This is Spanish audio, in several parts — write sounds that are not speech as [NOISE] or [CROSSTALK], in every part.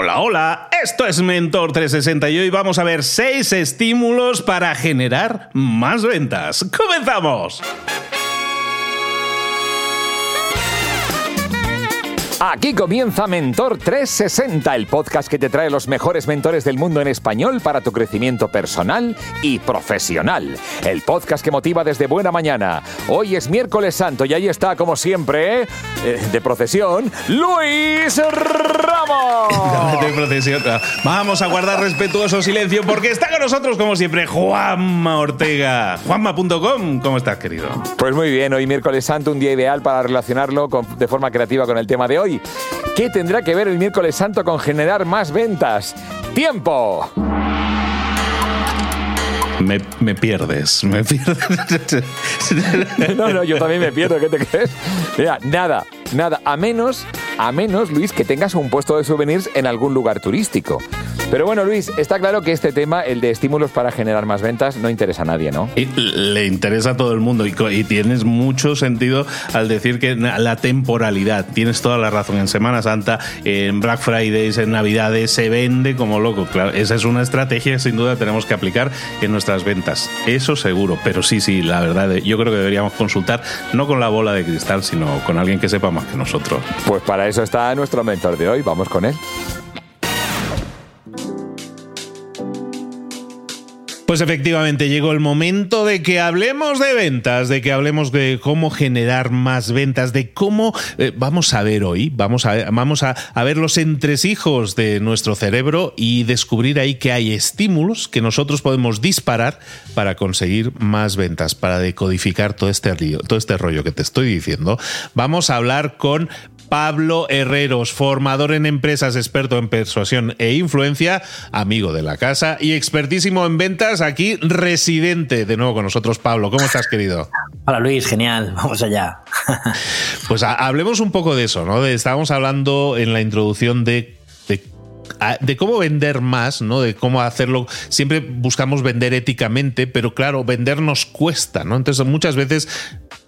Hola, hola, esto es Mentor 360 y hoy vamos a ver 6 estímulos para generar más ventas. ¡Comenzamos! Aquí comienza Mentor 360, el podcast que te trae los mejores mentores del mundo en español para tu crecimiento personal y profesional. El podcast que motiva desde buena mañana. Hoy es miércoles santo y ahí está, como siempre, eh, de procesión, Luis Ramos. [LAUGHS] de procesión. Vamos a guardar respetuoso silencio porque está con nosotros, como siempre, Juanma Ortega. Juanma.com, ¿cómo estás, querido? Pues muy bien, hoy miércoles santo, un día ideal para relacionarlo de forma creativa con el tema de hoy ¿Qué tendrá que ver el miércoles santo con generar más ventas? ¡Tiempo! Me, pierdes, me pierdes. [LAUGHS] no, no, yo también me pierdo, ¿qué te crees? Mira, nada, nada, a menos, a menos, Luis, que tengas un puesto de souvenirs en algún lugar turístico. Pero bueno, Luis, está claro que este tema, el de estímulos para generar más ventas, no interesa a nadie, ¿no? Y le interesa a todo el mundo y, tienes mucho sentido al decir que la temporalidad, tienes toda la razón, en Semana Santa, en Black Fridays, en Navidades, se vende como loco. Claro, esa es una estrategia que sin duda tenemos que aplicar en nuestras ventas. Eso seguro, pero sí, sí, la verdad, yo creo que deberíamos consultar no con la bola de cristal, sino con alguien que sepa más que nosotros. Pues para eso está nuestro mentor de hoy, vamos con él. Pues efectivamente llegó el momento de que hablemos de ventas, de que hablemos de cómo generar más ventas, de cómo eh, vamos a ver hoy, vamos a, vamos a, a, ver los entresijos de nuestro cerebro y descubrir ahí que hay estímulos que nosotros podemos disparar para conseguir más ventas, para decodificar todo este, todo este rollo que te estoy diciendo. Vamos a hablar con Pablo Herreros, formador en empresas, experto en persuasión e influencia, amigo de la casa y expertísimo en ventas, aquí residente de nuevo con nosotros. Pablo, ¿cómo estás, querido? Hola Luis, genial, [LAUGHS] vamos allá. pues hablemos un poco de eso, ¿no? estábamos hablando en la introducción de de cómo vender más, ¿no? De cómo hacerlo. Siempre buscamos vender éticamente, pero claro, vender nos cuesta, ¿no? Entonces, muchas veces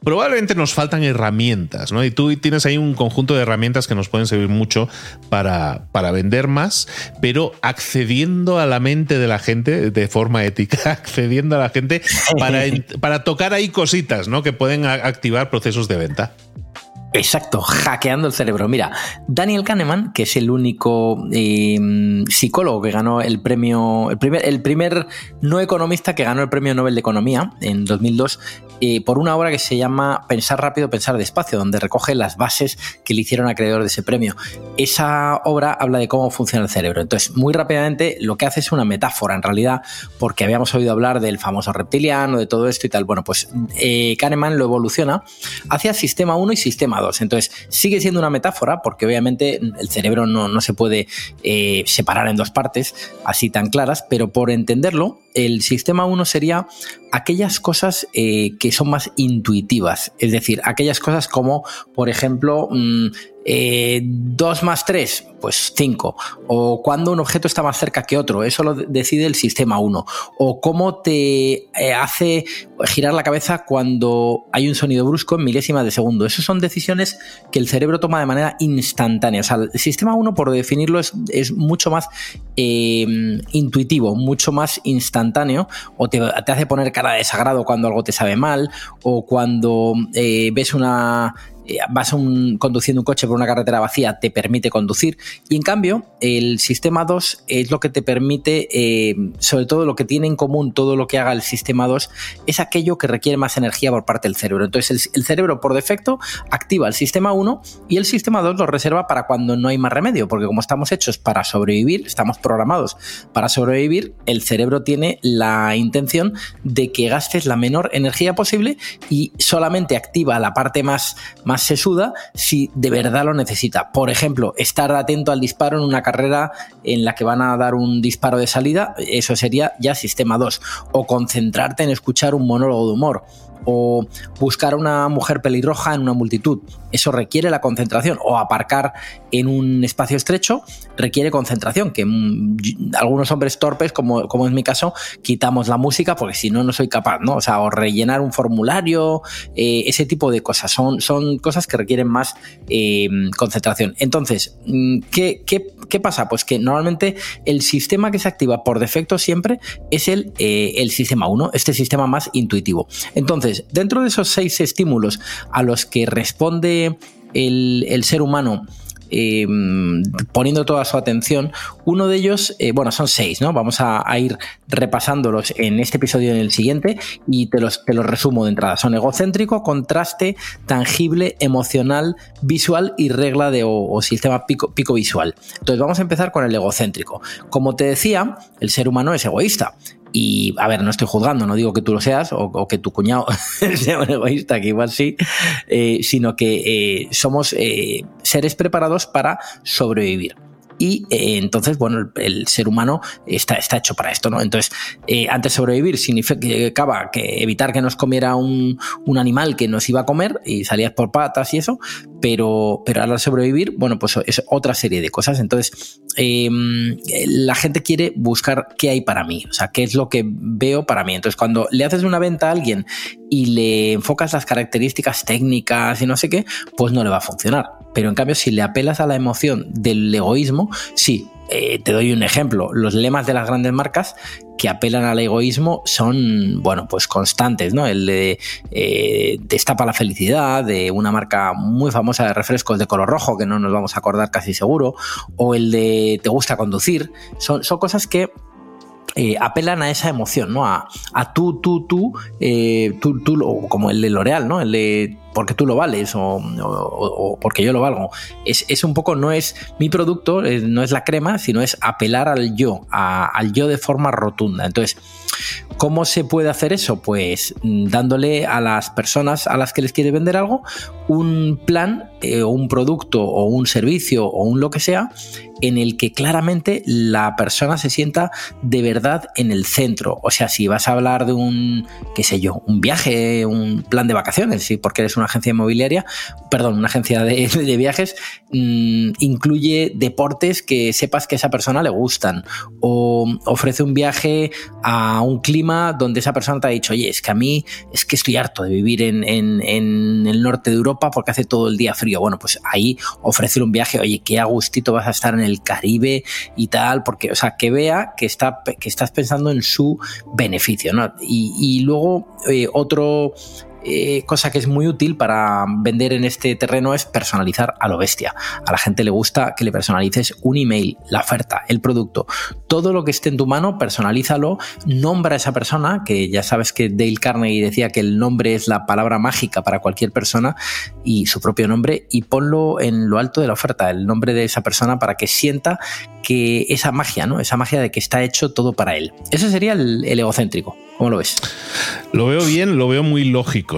probablemente nos faltan herramientas, ¿no? Y tú tienes ahí un conjunto de herramientas que nos pueden servir mucho para, para vender más, pero accediendo a la mente de la gente de forma ética, [LAUGHS] accediendo a la gente para, [LAUGHS] para tocar ahí cositas, ¿no? Que pueden activar procesos de venta. Exacto, hackeando el cerebro. Mira, Daniel Kahneman, que es el único em, psicólogo que ganó el premio, el primer, no economista que ganó el premio Nobel de Economía en 2002, eh, por una obra que se llama Pensar rápido, pensar despacio, donde recoge las bases que le hicieron acreedor de ese premio. Esa obra habla de cómo funciona el cerebro. Entonces, muy rápidamente, lo que hace es una metáfora, en realidad, porque habíamos oído hablar del famoso reptiliano, de todo esto y tal. Bueno, pues eh, Kahneman lo evoluciona hacia sistema 1 y sistema entonces, sigue siendo una metáfora porque obviamente el cerebro no, se puede eh, separar en dos partes así tan claras, pero por entenderlo, el sistema 1 sería aquellas cosas eh, que son más intuitivas, es decir, aquellas cosas como, por ejemplo, mm, 2 eh, más 3, pues 5. O cuando un objeto está más cerca que otro, eso lo decide el sistema 1. O cómo te eh, hace girar la cabeza cuando hay un sonido brusco en milésimas de segundo. Esas son decisiones que el cerebro toma de manera instantánea. O sea, el sistema 1, por definirlo, es, mucho más eh, intuitivo, mucho más instantáneo, o te, hace poner cara de desagrado cuando algo te sabe mal, o cuando ves una eh, vas conduciendo un coche por una carretera vacía, te permite conducir. Y en cambio, el sistema 2 es lo que te permite, eh, sobre todo lo que tiene en común todo lo que haga el sistema 2, es aquello que requiere más energía por parte del cerebro. Entonces, el, cerebro por defecto activa el sistema 1 y el sistema 2 lo reserva para cuando no hay más remedio, porque como estamos hechos para sobrevivir, estamos programados para sobrevivir, el cerebro tiene la intención de que gastes la menor energía posible y solamente activa la parte más, más se suda si de verdad lo necesita. Por ejemplo, estar atento al disparo en una carrera en la que van a dar un disparo de salida, eso sería ya sistema 2. O concentrarte en escuchar un monólogo de humor o buscar a una mujer pelirroja en una multitud. Eso requiere la concentración. O aparcar en un espacio estrecho requiere concentración, que mm, algunos hombres torpes, como, como es mi caso, quitamos la música porque si no, no soy capaz, ¿no? O sea, o rellenar un formulario, eh, ese tipo de cosas. Son, son cosas que requieren más eh, concentración. Entonces, mm, ¿qué, ¿Qué pasa? Pues que normalmente el sistema que se activa por defecto siempre es el, eh, el sistema 1, este sistema más intuitivo. Entonces, dentro de esos seis estímulos a los que responde el, ser humano Em, poniendo toda su atención. Uno de ellos, eh, bueno, son seis, ¿no? Vamos a, ir repasándolos en este episodio y en el siguiente y te los, te los resumo de entrada. Son egocéntrico, contraste, tangible, emocional, visual y regla de o, sistema pico, pico visual. Entonces vamos a empezar con el egocéntrico. Como te decía, el ser humano es egoísta. Y, a ver, no estoy juzgando, no digo que tú lo seas o, que tu cuñado [LAUGHS] sea un egoísta, que igual sí, eh, sino que eh, somos eh, seres preparados para sobrevivir y eh, entonces, bueno, el, ser humano está, está hecho para esto, ¿no? Entonces, eh, antes sobrevivir significaba que evitar que nos comiera un, animal que nos iba a comer y salías por patas y eso, pero, pero ahora sobrevivir, bueno, pues es otra serie de cosas. Entonces, em, la gente quiere buscar qué hay para mí, o sea, qué es lo que veo para mí. Entonces, cuando le haces una venta a alguien y le enfocas las características técnicas y no sé qué, pues no le va a funcionar. Pero en cambio, si le apelas a la emoción del egoísmo, sí. Eh, te doy un ejemplo. Los lemas de las grandes marcas que apelan al egoísmo son, bueno, pues constantes, ¿no? El de eh, destapa la felicidad, de una marca muy famosa de refrescos de color rojo, que no nos vamos a acordar casi seguro, o el de te gusta conducir. Son, son cosas que eh, apelan a esa emoción, ¿no? A, tú, tú, tú, eh, tú, tú, como el de L'Oreal, ¿no? El de porque tú lo vales o, porque yo lo valgo. Es, un poco, no es mi producto, eh, no es la crema, sino es apelar al yo, al yo de forma rotunda. Entonces, ¿cómo se puede hacer eso? Pues mm, dándole a las personas a las que les quiere vender algo un plan, o un producto o un servicio o un lo que sea en el que claramente la persona se sienta de verdad en el centro. O sea, si vas a hablar de un, qué sé yo, un viaje, un plan de vacaciones, ¿sí? porque eres una agencia inmobiliaria, perdón, una agencia [LAUGHS] de, viajes, mm, incluye deportes que sepas que a esa persona le gustan. O ofrece un viaje a un clima donde esa persona te ha dicho, oye, es que a mí es que estoy harto de vivir en, el norte de Europa porque hace todo el día frío. Bueno, pues ahí ofrecer un viaje, oye, qué agustito vas a estar en el el Caribe y tal, porque, o sea, que vea que, está, que estás pensando en su beneficio, ¿no? Y, luego eh, otro eh, cosa que es muy útil para vender en este terreno es personalizar a lo bestia. A la gente le gusta que le personalices un email, la oferta, el producto, todo lo que esté en tu mano, personalízalo, nombra a esa persona, que ya sabes que Dale Carnegie decía que el nombre es la palabra mágica para cualquier persona y su propio nombre, y ponlo en lo alto de la oferta, el nombre de esa persona para que sienta que esa magia, ¿no? Esa magia de que está hecho todo para él. Ese sería el egocéntrico. ¿Cómo lo ves? Lo veo bien, lo veo muy lógico,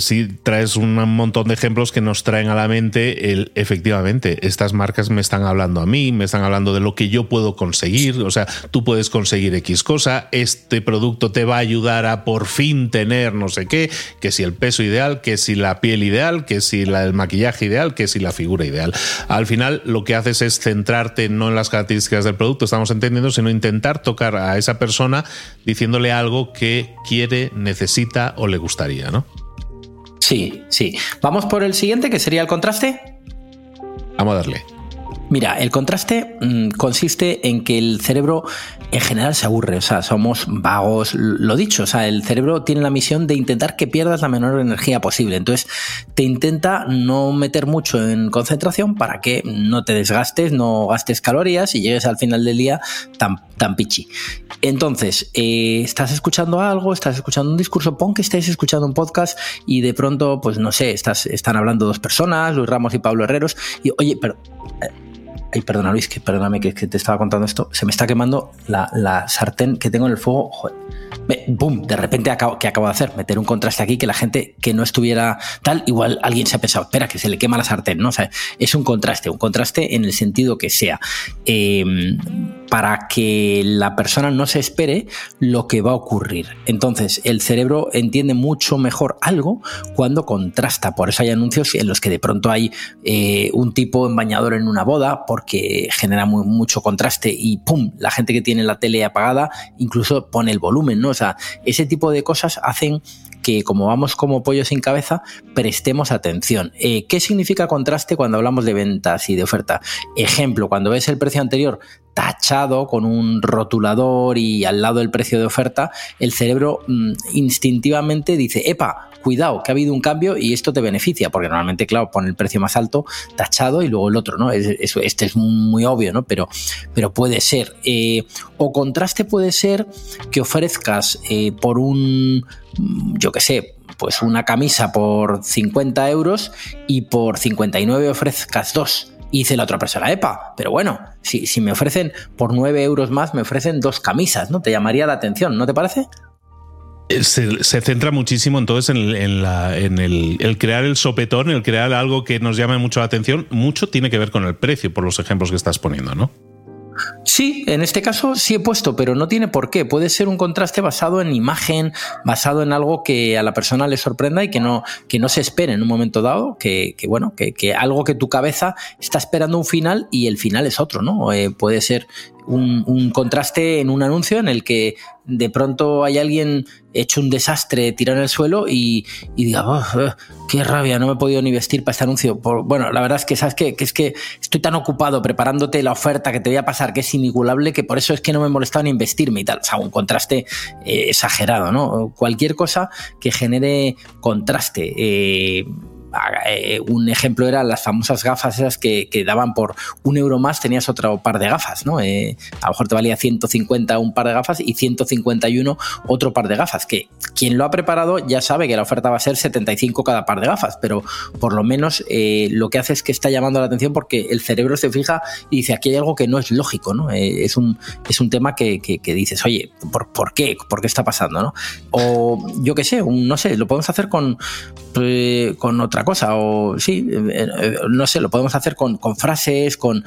si traes un montón de ejemplos que nos traen a la mente el, efectivamente, estas marcas me están hablando a mí, me están hablando de lo que yo puedo conseguir, o sea, tú puedes conseguir X cosa, este producto te va a ayudar a por fin tener no sé qué, que si el peso ideal, que si la piel ideal, que si el maquillaje ideal, que si la figura ideal. Al final lo que haces es centrarte no en las características del producto, estamos entendiendo, sino intentar tocar a esa persona diciéndole algo que quiere, necesita o le gustaría, ¿no? Sí, sí. Vamos por el siguiente, que sería el contraste. Vamos a darle. Mira, el contraste mm, consiste en que el cerebro en general se aburre, o sea, somos vagos, lo dicho, o sea, el cerebro tiene la misión de intentar que pierdas la menor energía posible, entonces te intenta no meter mucho en concentración para que no te desgastes, no gastes calorías y llegues al final del día tan, tan pichi. Entonces, eh, estás escuchando algo, estás escuchando un discurso, pon que estés escuchando un podcast y de pronto, pues no sé, están hablando dos personas, Luis Ramos y Pablo Herreros, y oye, pero... Eh, Ay, perdona Luis, que perdóname que, te estaba contando esto. Se me está quemando la, sartén que tengo en el fuego. Joder. ¡Bum! De repente acabo, que acabo de hacer, meter un contraste aquí que la gente que no estuviera tal, igual alguien se ha pensado, espera, que se le quema la sartén, ¿no? O sea, es un contraste, un contraste en el sentido que sea. Eh, para que la persona no se espere lo que va a ocurrir. Entonces, el cerebro entiende mucho mejor algo cuando contrasta. Por eso hay anuncios en los que de pronto hay eh, un tipo en bañador en una boda porque genera mucho contraste y ¡pum! La gente que tiene la tele apagada incluso pone el volumen, ¿no? O sea, ese tipo de cosas hacen que como vamos como pollo sin cabeza, prestemos atención. Eh, ¿Qué significa contraste cuando hablamos de ventas y de oferta? Ejemplo, cuando ves el precio anterior tachado con un rotulador y al lado el precio de oferta, el cerebro mm, instintivamente dice, epa, cuidado, que ha habido un cambio y esto te beneficia, porque normalmente, claro, pone el precio más alto tachado y luego el otro, ¿no? este es muy obvio, ¿no? Pero, pero puede ser. Eh, o contraste puede ser que ofrezcas eh, por un, yo qué sé, pues una camisa por 50 euros y por 59 ofrezcas dos. Y dice la otra persona, epa, pero bueno, si, si me ofrecen por 9 euros más, me ofrecen dos camisas, ¿no? Te llamaría la atención, ¿no te parece? Eh, se, centra muchísimo entonces en, el, crear el sopetón, el crear algo que nos llame mucho la atención. Mucho tiene que ver con el precio, por los ejemplos que estás poniendo, ¿no? Sí, en este caso sí he puesto, pero no tiene por qué. Puede ser un contraste basado en imagen, basado en algo que a la persona le sorprenda y que no, que no se espere en un momento dado, que, bueno, que, algo que tu cabeza está esperando un final y el final es otro, ¿no? Eh, puede ser un, contraste en un anuncio en el que de pronto hay alguien hecho un desastre, tirado en el suelo y, diga, oh, oh, qué rabia, no me he podido ni vestir para este anuncio. bueno, la verdad es que sabes que, es que estoy tan ocupado preparándote la oferta que te voy a pasar, que es inigualable, que por eso es que no me he molestado ni investirme y tal. O sea, un contraste eh, exagerado, ¿no? Cualquier cosa que genere contraste. Eh, eh, un ejemplo era las famosas gafas esas que, daban por un euro más tenías otro par de gafas, ¿no? Eh, a lo mejor te valía 150 un par de gafas y 151 otro par de gafas, que quien lo ha preparado ya sabe que la oferta va a ser 75 cada par de gafas, pero por lo menos eh, lo que hace es que está llamando la atención porque el cerebro se fija y dice, aquí hay algo que no es lógico, ¿no? es, un, es un tema que, dices, oye, ¿por, ¿por, qué? ¿Por qué está pasando, no? O yo qué sé, no sé, lo podemos hacer con, con otra cosa. O sí, eh, eh, no sé, lo podemos hacer con, frases, con,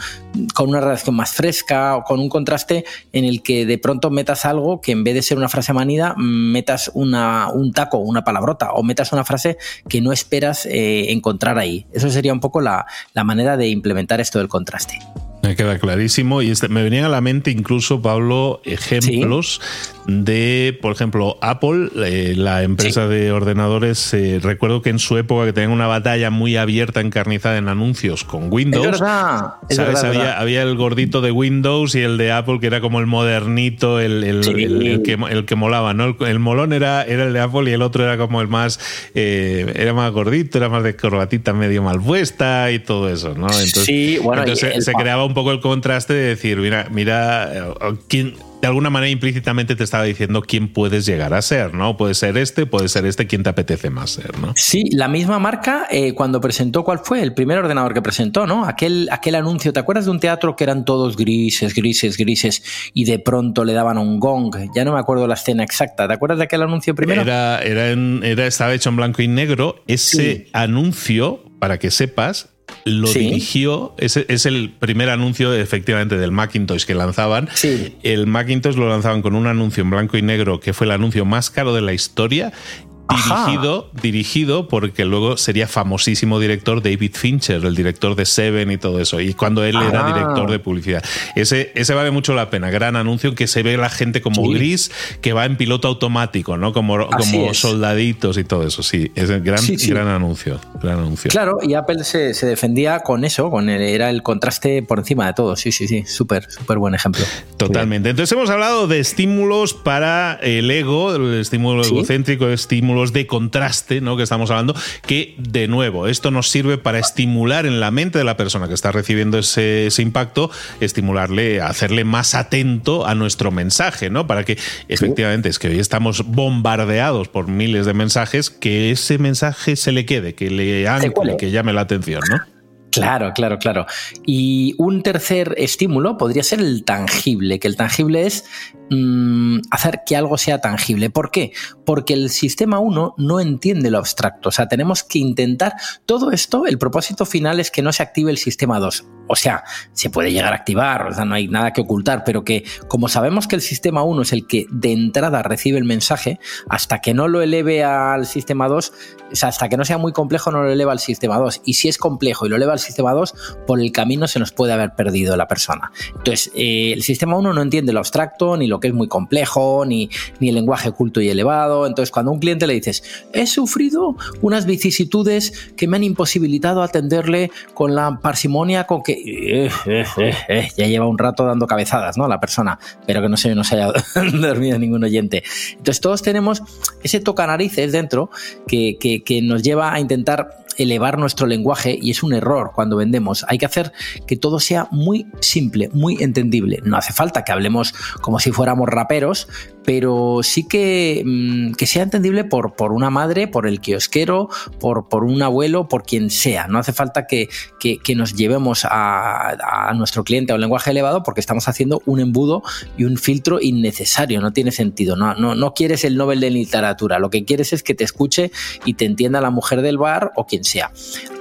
con, una redacción más fresca o con un contraste en el que de pronto metas algo que en vez de ser una frase manida, metas una, un taco, una palabrota o metas una frase que no esperas eh, encontrar ahí. Eso sería un poco la, la manera de implementar esto del contraste. Me queda clarísimo. Y este, me venían a la mente incluso, Pablo, ejemplos de, por ejemplo, Apple, eh, la empresa de ordenadores. Eh, recuerdo que en su época que tenían una batalla muy abierta, encarnizada en anuncios con Windows. Es verdad. ¿Sabes? había, el gordito de Windows y el de Apple, que era como el modernito, el, el, que, el que molaba, ¿no? El, molón era, era el de Apple y el otro era como el más. Eh, era más gordito, era más de corbatita medio mal puesta y todo eso, ¿no? Entonces, sí, bueno, entonces se creaba un un poco el contraste de decir, mira, mira, eh, quién, de alguna manera implícitamente te estaba diciendo quién puedes llegar a ser, ¿no? Puede ser este, puede ser este, quién te apetece más ser, ¿no? Sí, la misma marca eh, cuando presentó, ¿cuál fue? El primer ordenador que presentó, ¿no? Aquel, aquel anuncio, ¿te acuerdas de un teatro que eran todos grises, grises, grises y de pronto le daban un gong? Ya no me acuerdo la escena exacta. ¿Te acuerdas de aquel anuncio primero? Era, era, era estaba hecho en blanco y negro. Ese anuncio, para que sepas, lo dirigió, es, es el primer anuncio efectivamente del Macintosh que lanzaban. El Macintosh lo lanzaban con un anuncio en blanco y negro que fue el anuncio más caro de la historia Dirigido, dirigido porque luego sería famosísimo director David Fincher, el director de Seven y todo eso. Y cuando él era ah. director de publicidad. Ese, ese vale mucho la pena. Gran anuncio que se ve la gente como gris, que va en piloto automático, ¿no? Como, como soldaditos y todo eso. Sí, es el gran, gran anuncio. Gran anuncio. Claro, y Apple se, defendía con eso, con el, era el contraste por encima de todo. Sí, sí, sí. Súper, súper buen ejemplo. Totalmente. Entonces hemos hablado de estímulos para el ego, el estímulo egocéntrico, estímulo de contraste, ¿no? Que estamos hablando, que de nuevo, esto nos sirve para estimular en la mente de la persona que está recibiendo ese, impacto, estimularle, hacerle más atento a nuestro mensaje, ¿no? Para que efectivamente es que hoy estamos bombardeados por miles de mensajes, que ese mensaje se le quede, que le ancle, que llame la atención, ¿no? Claro, claro, claro. Y un tercer estímulo podría ser el tangible, que el tangible es mm, hacer que algo sea tangible. ¿Por qué? Porque el sistema 1 no entiende lo abstracto. O sea, tenemos que intentar todo esto, el propósito final es que no se active el sistema 2. O sea, se puede llegar a activar, o sea, no hay nada que ocultar, pero que como sabemos que el sistema 1 es el que de entrada recibe el mensaje, hasta que no lo eleve al sistema 2, o sea, hasta que no sea muy complejo no lo eleva al sistema 2. Y si es complejo y lo eleva al sistema 2, por el camino se nos puede haber perdido la persona. Entonces, eh, el sistema 1 no entiende lo abstracto, ni lo que es muy complejo, ni, ni el lenguaje oculto y elevado. Entonces, cuando a un cliente le dices, he sufrido unas vicisitudes que me han imposibilitado atenderle con la parsimonia con que eh, eh, ya lleva un rato dando cabezadas, ¿no? La persona, pero que no se nos haya [LAUGHS] dormido ningún oyente. Entonces, todos tenemos ese toca narices dentro que, que nos lleva a intentar elevar nuestro lenguaje y es un error cuando vendemos. Hay que hacer que todo sea muy simple, muy entendible. No hace falta que hablemos como si fuéramos raperos, pero sí que, mm, que sea entendible por, por, una madre, por el kiosquero, por, por un abuelo, por quien sea. No hace falta que, que, que nos llevemos a, a, nuestro cliente a un lenguaje elevado porque estamos haciendo un embudo y un filtro innecesario. No tiene sentido. No, no, no quieres el Nobel de literatura. Lo que quieres es que te escuche y te entienda la mujer del bar o quien sea.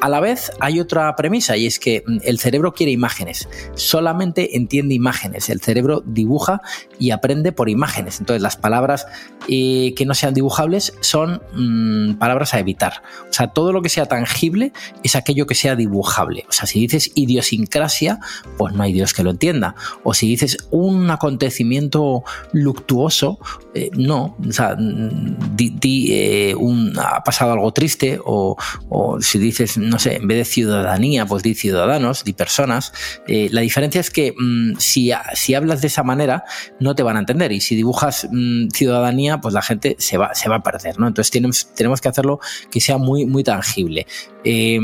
A la vez hay otra premisa y es que mm, el cerebro quiere imágenes. Solamente entiende imágenes. El cerebro dibuja y aprende por imágenes. Entonces, las palabras eh, que no sean dibujables son mmm, palabras a evitar. O sea, todo lo que sea tangible es aquello que sea dibujable. O sea, si dices idiosincrasia, pues no hay Dios que lo entienda. O si dices un acontecimiento luctuoso, eh, no. O sea, mm, eh, un, ha pasado algo triste o, o, si dices, no sé, en vez de ciudadanía, pues di ciudadanos, di personas. Eh, la diferencia es que mmm, si, si hablas de esa manera, no te van a entender. Y si dibujas mmm, ciudadanía, pues la gente se va, se va a perder, ¿no? Entonces tenemos, tenemos que hacerlo que sea muy, muy tangible. Eh,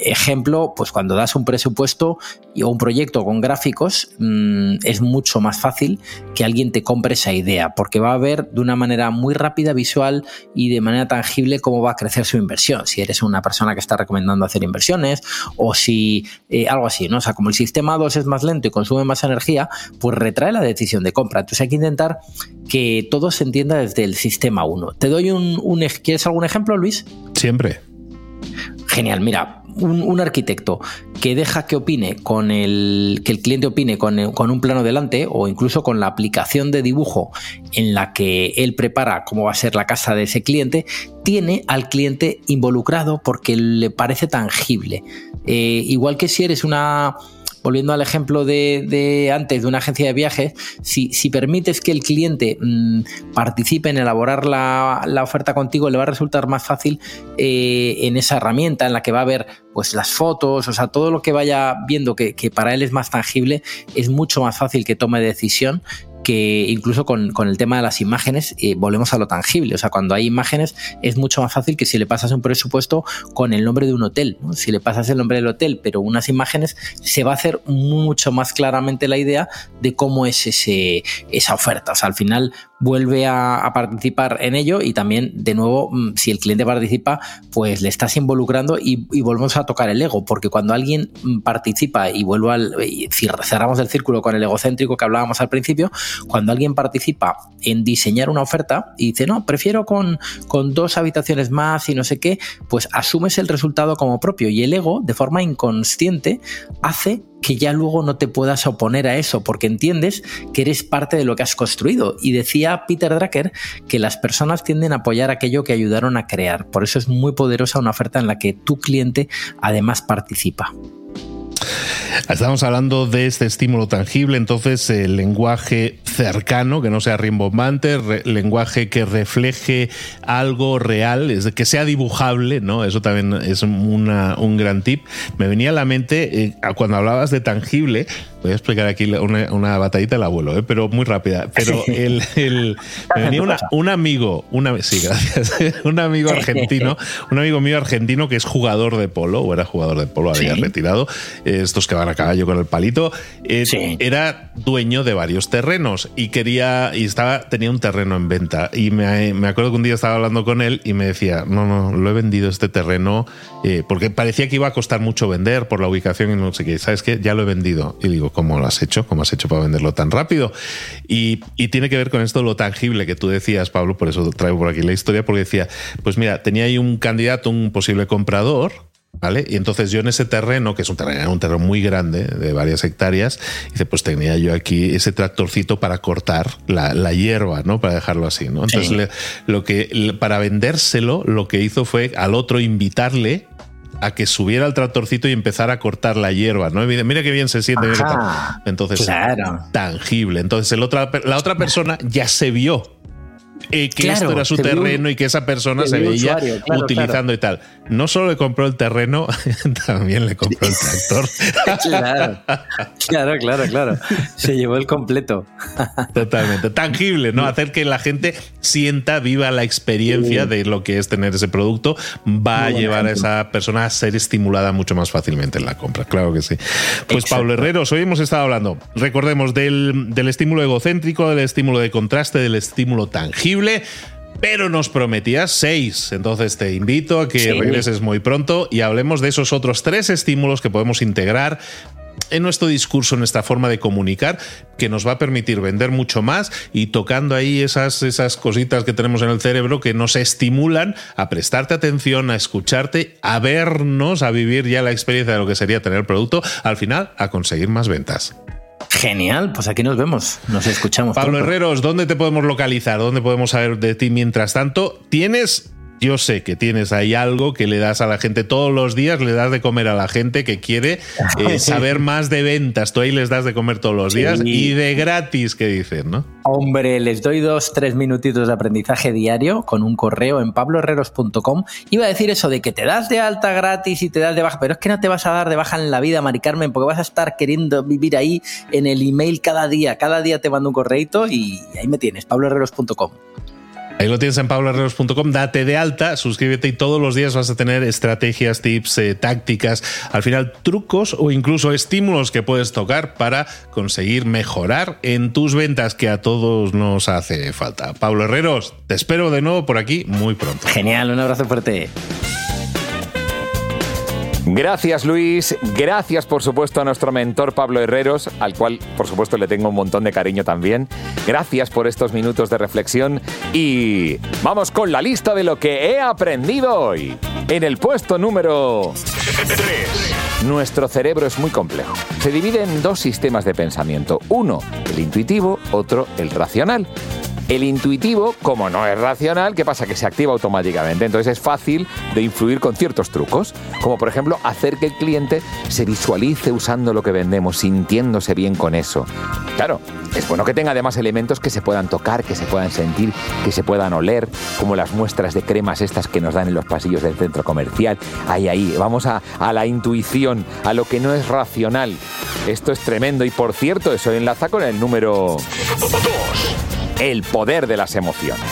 ejemplo, pues cuando das un presupuesto o un proyecto con gráficos, mmm, es mucho más fácil que alguien te compre esa idea, porque va a ver de una manera muy rápida, visual y de manera tangible cómo va a crecer su inversión. Si eres una persona que está recomendando hacer inversiones o si eh, algo así, ¿no? O sea, como el sistema 2 es más lento y consume más energía, pues retrae la decisión de compra. Entonces hay que intentar que todo se entienda desde el sistema 1. Te doy un, un ¿quieres algún ejemplo, Luis? Siempre. Genial, mira, un, un, arquitecto que deja que opine con el que el cliente opine con, con, un plano delante o incluso con la aplicación de dibujo en la que él prepara cómo va a ser la casa de ese cliente, tiene al cliente involucrado porque le parece tangible. Eh, igual que si eres una volviendo al ejemplo de, antes de una agencia de viajes, si, si permites que el cliente mmm, participe en elaborar la, la, oferta contigo, le va a resultar más fácil eh, en esa herramienta en la que va a ver pues las fotos, o sea, todo lo que vaya viendo que, que para él es más tangible, es mucho más fácil que tome decisión que incluso con, con, el tema de las imágenes eh, volvemos a lo tangible. O sea, cuando hay imágenes es mucho más fácil que si le pasas un presupuesto con el nombre de un hotel. Si le pasas el nombre del hotel, pero unas imágenes, se va a hacer mucho más claramente la idea de cómo es ese, esa oferta. O sea, al final vuelve a, participar en ello y también, de nuevo, mm, si el cliente participa, pues le estás involucrando y, y volvemos a tocar el ego, porque cuando alguien mm, participa y vuelvo al, cerramos el círculo con el egocéntrico que hablábamos al principio, cuando alguien participa en diseñar una oferta y dice, no, prefiero con, con dos habitaciones más y no sé qué, pues asumes el resultado como propio y el ego, de forma inconsciente, hace que ya luego no te puedas oponer a eso, porque entiendes que eres parte de lo que has construido. Y decía Peter Drucker que las personas tienden a apoyar aquello que ayudaron a crear. Por eso es muy poderosa una oferta en la que tu cliente además participa. Estamos hablando de este estímulo tangible, entonces el lenguaje cercano, que no sea rimbombante, lenguaje que refleje algo real, que sea dibujable, ¿no? Eso también es una, un gran tip. Me venía a la mente, eh, cuando hablabas de tangible, voy a explicar aquí una, una batallita del abuelo, ¿eh? pero muy rápida. Pero el, el [LAUGHS] me venía una, un amigo, una, sí, gracias, [LAUGHS] un amigo argentino, un amigo mío argentino que es jugador de polo, o era jugador de polo, había sí. retirado, estos que van a caballo con el palito, eh, sí. era dueño de varios terrenos y quería, y estaba, tenía un terreno en venta. Y me, me acuerdo que un día estaba hablando con él y me decía, no, no, lo he vendido este terreno eh, porque parecía que iba a costar mucho vender por la ubicación y no sé qué. ¿Sabes qué? Ya lo he vendido. Y digo, ¿cómo lo has hecho? ¿Cómo has hecho para venderlo tan rápido? Y, y tiene que ver con esto lo tangible que tú decías, Pablo, por eso traigo por aquí la historia, porque decía, pues mira, tenía ahí un candidato, un posible comprador, ¿Vale? Y entonces yo en ese terreno, que es un terreno, un terreno muy grande, de varias hectáreas, dice, pues tenía yo aquí ese tractorcito para cortar la, la hierba, ¿no? Para dejarlo así, ¿no? Entonces, sí. le, lo que, para vendérselo, lo que hizo fue al otro invitarle a que subiera el tractorcito y empezara a cortar la hierba, ¿no? Mira qué bien se siente. Entonces, tangible. Entonces, el otra, la otra persona ya se vio eh, que esto era su terreno y que esa persona se veía utilizando y tal. No solo le compró el terreno, [LAUGHS] también le compró el tractor. [LAUGHS] claro, claro, claro, claro. Se llevó el completo. Totalmente. Tangible, ¿no? Hacer que la gente sienta, viva la experiencia de lo que es tener ese producto, va a llevar a esa persona a ser estimulada mucho más fácilmente en la compra. Claro que sí. Pues Pablo Herreros, hoy hemos estado hablando, recordemos, del, del estímulo egocéntrico, del estímulo de contraste, del estímulo tangible pero nos prometías seis. Entonces te invito a que regreses muy pronto y hablemos de esos otros tres estímulos que podemos integrar en nuestro discurso, en nuestra forma de comunicar, que nos va a permitir vender mucho más y tocando ahí esas, esas cositas que tenemos en el cerebro que nos estimulan a prestarte atención, a escucharte, a vernos, a vivir ya la experiencia de lo que sería tener el producto, al final a conseguir más ventas. Genial, pues aquí nos vemos, nos escuchamos. Pablo Herreros, ¿dónde te podemos localizar? ¿Dónde podemos saber de ti mientras tanto? ¿Tienes yo sé que tienes ahí algo que le das a la gente todos los días, le das de comer a la gente que quiere eh, [LAUGHS] saber más de ventas. Tú ahí les das de comer todos los días y de gratis, que dicen, ¿no? Hombre, les doy dos, tres minutitos de aprendizaje diario con un correo en pabloherreros.com. Iba a decir eso de que te das de alta gratis y te das de baja, pero es que no te vas a dar de baja en la vida, Mari Carmen, porque vas a estar queriendo vivir ahí en el email cada día. Cada día te mando un correito y ahí me tienes, pabloherreros.com. Ahí lo tienes en pabloherreros.com, date de alta, suscríbete y todos los días vas a tener estrategias, tips, eh, tácticas, al final trucos o incluso estímulos que puedes tocar para conseguir mejorar en tus ventas que a todos nos hace falta. Pablo Herreros, te espero de nuevo por aquí muy pronto. Genial, un abrazo fuerte. Gracias Luis, gracias por supuesto a nuestro mentor Pablo Herreros, al cual por supuesto le tengo un montón de cariño también. Gracias por estos minutos de reflexión y vamos con la lista de lo que he aprendido hoy. En el puesto número 3. Nuestro cerebro es muy complejo. Se divide en dos sistemas de pensamiento. Uno, el intuitivo, otro, el racional. El intuitivo, como no es racional, ¿qué pasa? Que se activa automáticamente. Entonces es fácil de influir con ciertos trucos, como por ejemplo hacer que el cliente se visualice usando lo que vendemos, sintiéndose bien con eso. Claro, es bueno que tenga además elementos que se puedan tocar, que se puedan sentir, que se puedan oler, como las muestras de cremas estas que nos dan en los pasillos del centro comercial. Ahí, ahí, vamos a, la intuición, a lo que no es racional. Esto es tremendo y por cierto, eso enlaza con el número 2 el poder de las emociones.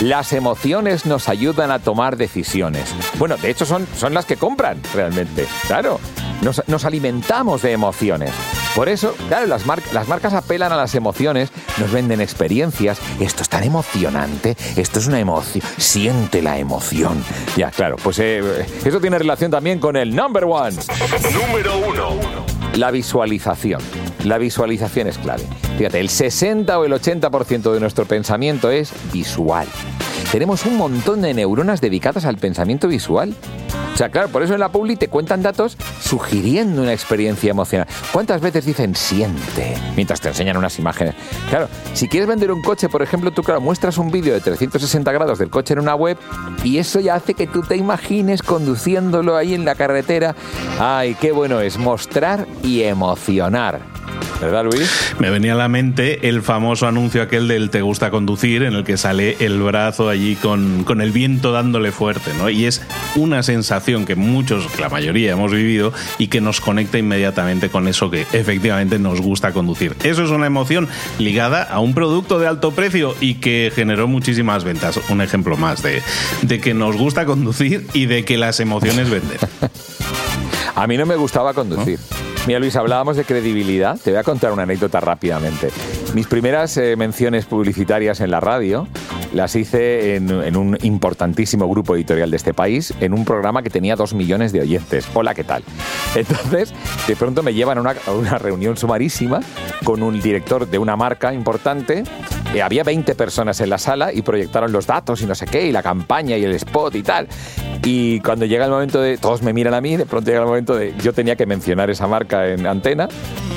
Las emociones nos ayudan a tomar decisiones. Bueno, de hecho son, son las que compran realmente. Claro, nos, alimentamos de emociones. Por eso, claro, las, las, marcas apelan a las emociones, nos venden experiencias. Esto es tan emocionante, esto es una emoción, siente la emoción. Ya, claro, pues eh, eso tiene relación también con el number one. Número uno. La visualización. La visualización es clave. Fíjate, el 60 o el 80% de nuestro pensamiento es visual. Tenemos un montón de neuronas dedicadas al pensamiento visual. O sea, claro, por eso en la Publi te cuentan datos sugiriendo una experiencia emocional. ¿Cuántas veces dicen siente mientras te enseñan unas imágenes? Claro, si quieres vender un coche, por ejemplo, tú, claro, muestras un vídeo de 360 grados del coche en una web y eso ya hace que tú te imagines conduciéndolo ahí en la carretera. Ay, qué bueno es mostrar y emocionar. ¿Verdad, Luis? Me venía a la mente el famoso anuncio aquel del Te gusta conducir, en el que sale el brazo allí con, con el viento dándole fuerte, ¿no? Y es una sensación que muchos, la mayoría, hemos vivido y que nos conecta inmediatamente con eso que efectivamente nos gusta conducir. Eso es una emoción ligada a un producto de alto precio y que generó muchísimas ventas. Un ejemplo más de, de que nos gusta conducir y de que las emociones venden. [LAUGHS] a mí no me gustaba conducir. Mira, Luis, hablábamos de credibilidad. Te voy a contar una anécdota rápidamente. Mis primeras eh, menciones publicitarias en la radio las hice en, un importantísimo grupo editorial de este país, en un programa que tenía dos millones de oyentes. Hola, ¿qué tal? [LAUGHS] Entonces, de pronto me llevan a una, reunión sumarísima con un director de una marca importante. Eh, había 20 personas en la sala y proyectaron los datos y no sé qué, y la campaña y el spot y tal. Y cuando llega el momento de, todos me miran a mí, de pronto llega el momento de, yo tenía que mencionar esa marca en antena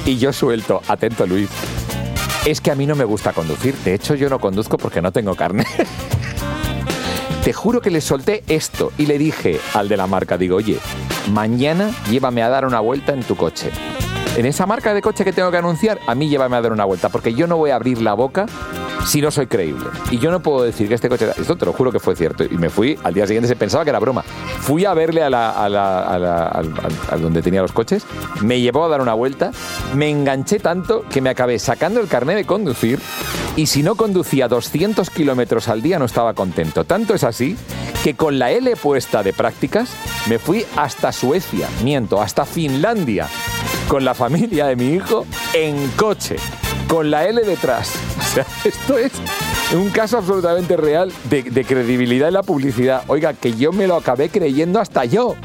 y yo suelto, atento Luis, es que a mí no me gusta conducir. De hecho, yo no conduzco porque no tengo carne. [LAUGHS] Te juro que le solté esto y le dije al de la marca, digo, oye, mañana llévame a dar una vuelta en tu coche. En esa marca de coche que tengo que anunciar, a mí llévame a dar una vuelta, porque yo no voy a abrir la boca si no soy creíble. Y yo no puedo decir que este coche... Esto te lo juro que fue cierto. Y me fui, al día siguiente se pensaba que era broma. Fui a verle a, la, a, la, a, la, a donde tenía los coches, me llevó a dar una vuelta, me enganché tanto que me acabé sacando el carnet de conducir y si no conducía 200 kilómetros al día no estaba contento. Tanto es así que con la L puesta de prácticas me fui hasta Suecia, miento, hasta Finlandia, con la familia de mi hijo en coche, con la L detrás. [LAUGHS] O sea, esto es un caso absolutamente real de, de credibilidad en la publicidad. Oiga, que yo me lo acabé creyendo hasta yo.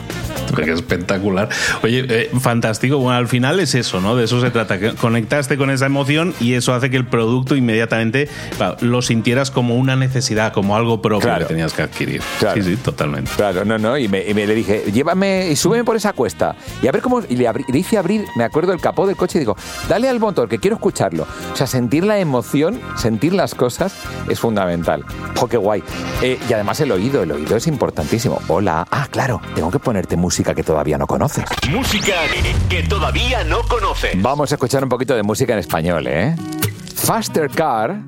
[LAUGHS] Qué espectacular. Oye, eh, fantástico. Bueno, al final es eso, ¿no? De eso se trata. Que conectaste con esa emoción y eso hace que el producto inmediatamente claro, lo sintieras como una necesidad, como algo propio Claro. que tenías que adquirir. Claro. Sí, sí, totalmente. Claro, no, no, y me, y me le dije, llévame y súbeme por esa cuesta. Y a ver cómo. Y le, abrí- le hice abrir, me acuerdo, el capó del coche y digo, dale al motor, que quiero escucharlo. O sea, sentir la emoción, sentir las cosas es fundamental. ¡Jo, qué guay! Eh, y además el oído, el oído es importantísimo. Hola. Ah, claro, tengo que ponerte música que todavía no conoces. Música que, que todavía no conoces. Vamos a escuchar un poquito de música en español, ¿eh? Faster Car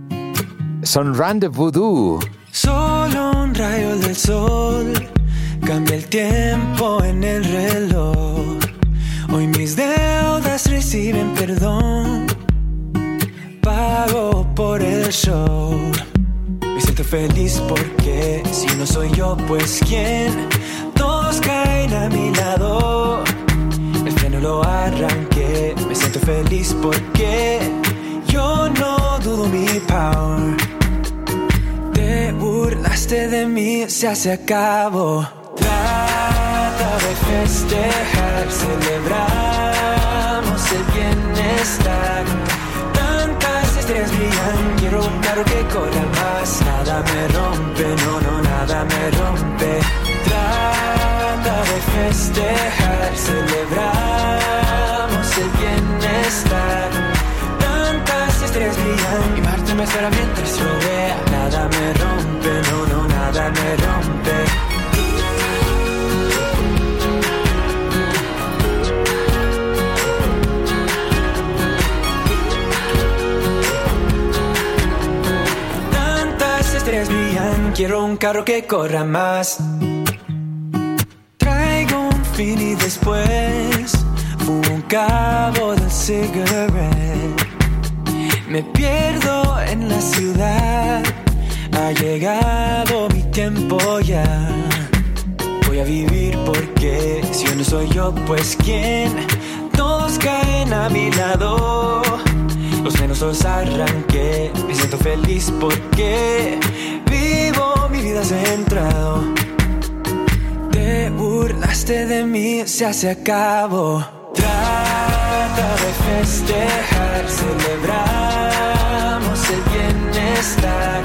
son Rendezvous. Solo un rayo del sol cambia el tiempo en el reloj. Hoy mis deudas reciben perdón. Pago por el show. Me siento feliz porque si no soy yo, pues quién. Caen a mi lado. El freno lo arranqué. Me siento feliz porque yo no dudo mi power. Te burlaste de mí, se acabó. Trata de festejar, celebramos el bienestar. Tantas estrellas brillan, quiero un carro que corra más. Nada me rompe, no, no, nada me rompe. De festejar, celebramos el bienestar. Tantas estrellas brillan y Marte me espera mientras yo vea. Nada me rompe, no, no, nada me rompe. Tantas estrellas brillan, quiero un carro que corra más. Fin y después fumo un cabo del cigarette. Me pierdo en la ciudad, ha llegado mi tiempo ya. Voy a vivir porque si yo no soy yo, pues quién. Todos caen a mi lado. Los menos los arranqué. Me siento feliz porque vivo mi vida centrado. Te burlaste de mí, se acabó. Trata de festejar, celebramos el bienestar.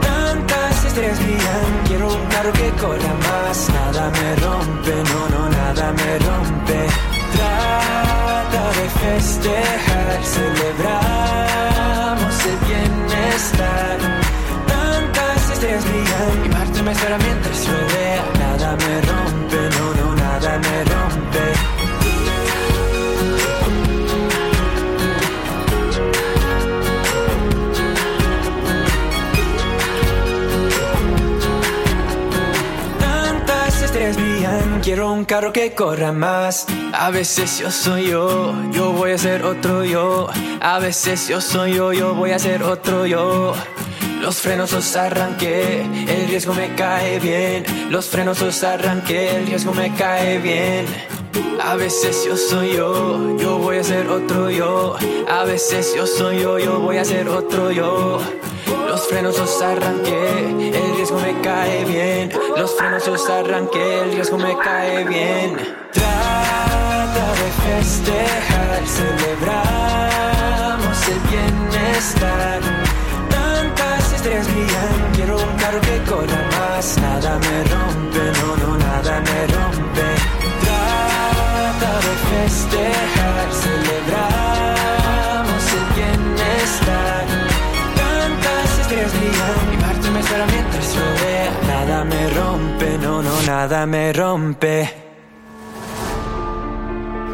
Tantas estrellas brillan, quiero un carro que corra más. Nada me rompe, no, no, nada me rompe. Trata de festejar, celebramos el bienestar. Tantas estrellas brillan y Marte me espera mientras yo quiero un carro que corra más. A veces yo soy yo, yo voy a ser otro yo. A veces yo soy yo, yo voy a ser otro yo. Los frenos los arranqué, el riesgo me cae bien. Los frenos los arranqué, el riesgo me cae bien. A veces yo soy yo, yo voy a ser otro yo. A veces yo soy yo, yo voy a ser otro yo. Los frenos los arranqué, el riesgo me cae bien. Los frenos los arranqué, el riesgo me cae bien. Trata de festejar, celebramos el bienestar. Tantas estrellas brillan, quiero un carro que corra más. Nada me rompe, nada me rompe.